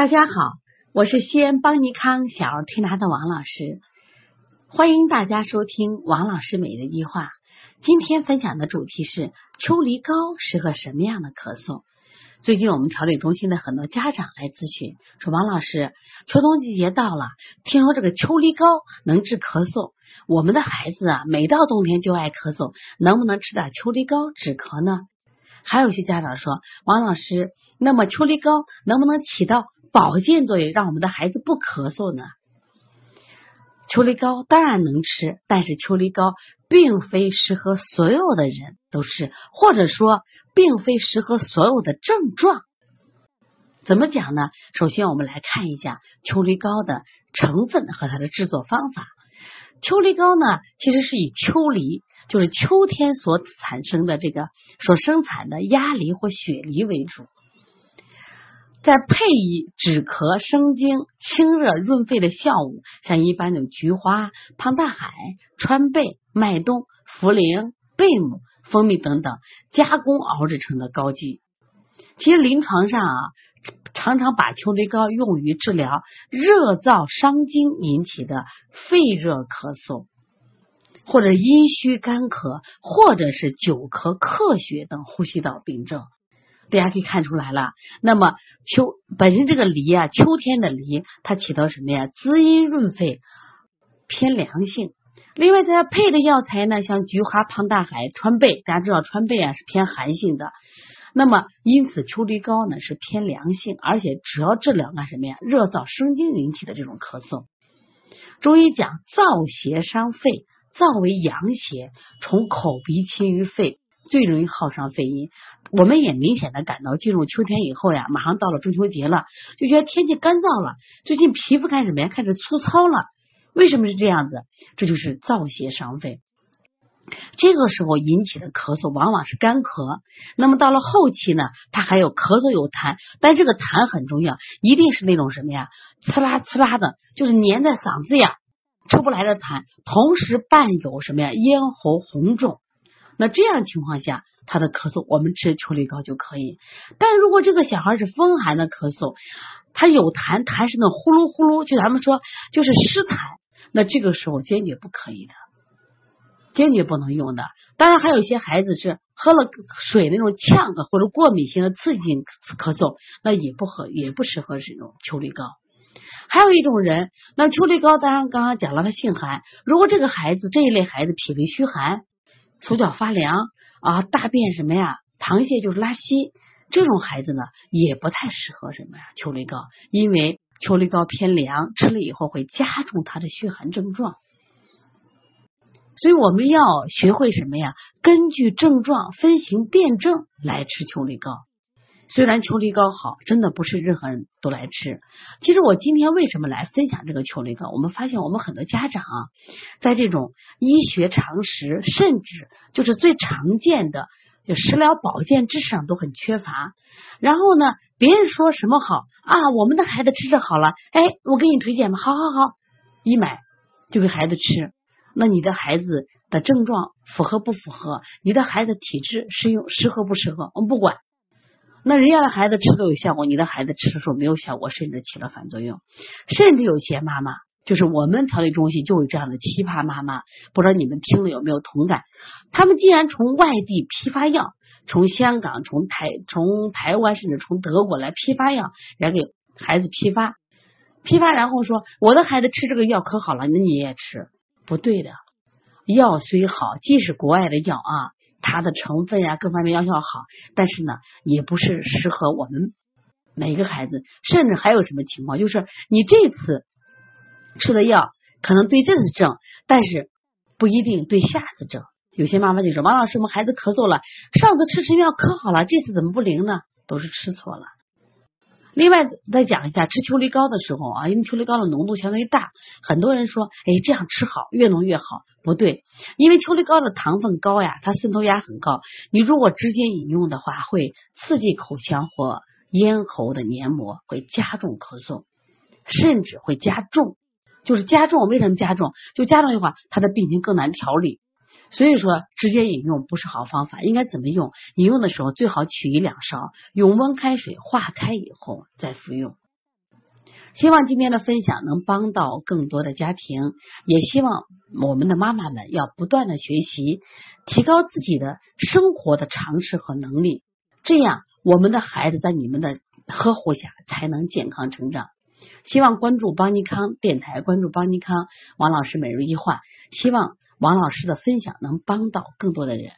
大家好，我是西安邦尼康小儿推拿的王老师，欢迎大家收听王老师每日一话。今天分享的主题是秋梨膏适合什么样的咳嗽？最近我们调理中心的很多家长来咨询，说王老师，秋冬季节到了，听说这个秋梨膏能治咳嗽，我们的孩子啊，每到冬天就爱咳嗽，能不能吃点秋梨膏止咳呢？还有些家长说，王老师，那么秋梨膏能不能起到保健作用，让我们的孩子不咳嗽呢？秋梨膏当然能吃，但是秋梨膏并非适合所有的人都吃，或者说并非适合所有的症状。怎么讲呢？首先我们来看一下秋梨膏的成分和它的制作方法。秋梨膏呢，其实是以秋梨，就是秋天所产生的这个所生产的鸭梨或雪梨为主。再配以止咳、生津、清热、润肺的效物，像一般的菊花、胖大海、川贝、麦冬、茯苓、贝母、蜂蜜等等，加工熬制成的膏剂。其实临床上啊，常常把秋梨膏用于治疗热燥伤津引起的肺热咳嗽，或者阴虚干咳，或者是久咳、咳血等呼吸道病症。大家可以看出来了，那么秋本身这个梨啊，秋天的梨，它起到什么呀？滋阴润肺，偏凉性。另外，它配的药材呢，像菊花、胖大海、川贝，大家知道川贝啊是偏寒性的。那么，因此秋梨膏呢是偏凉性，而且主要治疗干什么呀？热燥生津引起的这种咳嗽。中医讲燥邪伤肺，燥为阳邪，从口鼻侵于肺。最容易耗伤肺阴，我们也明显的感到进入秋天以后呀，马上到了中秋节了，就觉得天气干燥了，最近皮肤开始什么呀？开始粗糙了。为什么是这样子？这就是燥邪伤肺。这个时候引起的咳嗽往往是干咳。那么到了后期呢，它还有咳嗽有痰，但这个痰很重要，一定是那种什么呀？呲啦呲啦的，就是粘在嗓子呀，出不来的痰，同时伴有什么呀？咽喉红肿。那这样情况下，他的咳嗽我们吃秋梨膏就可以。但如果这个小孩是风寒的咳嗽，他有痰，痰是那呼噜呼噜，就咱们说就是湿痰，那这个时候坚决不可以的，坚决不能用的。当然，还有一些孩子是喝了水那种呛的或者过敏性的刺激性咳嗽，那也不合，也不适合使用秋梨膏。还有一种人，那秋梨膏当然刚刚讲了，他性寒。如果这个孩子这一类孩子脾胃虚寒。手脚发凉啊，大便什么呀？溏泻就是拉稀，这种孩子呢也不太适合什么呀？秋梨膏，因为秋梨膏偏凉，吃了以后会加重他的虚寒症状。所以我们要学会什么呀？根据症状分型辨证来吃秋梨膏。虽然秋梨膏好，真的不是任何人都来吃。其实我今天为什么来分享这个秋梨膏？我们发现我们很多家长啊，在这种医学常识，甚至就是最常见的食疗保健知识上都很缺乏。然后呢，别人说什么好啊，我们的孩子吃着好了，哎，我给你推荐吧，好好好，一买就给孩子吃。那你的孩子的症状符合不符合？你的孩子体质适用适合不适合？我们不管。那人家的孩子吃都有效果，你的孩子吃的时候没有效果，甚至起了反作用。甚至有些妈妈，就是我们调理中心就有这样的奇葩妈妈，不知道你们听了有没有同感？他们竟然从外地批发药，从香港、从台、从台湾，甚至从德国来批发药，来给孩子批发，批发然后说我的孩子吃这个药可好了，那你也吃？不对的，药虽好，即使国外的药啊。它的成分呀，各方面药效好，但是呢，也不是适合我们每个孩子。甚至还有什么情况，就是你这次吃的药可能对这次症，但是不一定对下次症。有些妈妈就说：“王老师，我们孩子咳嗽了，上次吃成药可好了，这次怎么不灵呢？”都是吃错了。另外再讲一下吃秋梨膏的时候啊，因为秋梨膏的浓度相对大，很多人说，哎，这样吃好，越浓越好，不对，因为秋梨膏的糖分高呀，它渗透压很高，你如果直接饮用的话，会刺激口腔或咽喉的黏膜，会加重咳嗽，甚至会加重，就是加重。为什么加重？就加重的话，它的病情更难调理。所以说，直接饮用不是好方法。应该怎么用？饮用的时候最好取一两勺，用温开水化开以后再服用。希望今天的分享能帮到更多的家庭，也希望我们的妈妈们要不断的学习，提高自己的生活的常识和能力，这样我们的孩子在你们的呵护下才能健康成长。希望关注邦尼康电台，关注邦尼康王老师每日一话，希望王老师的分享能帮到更多的人。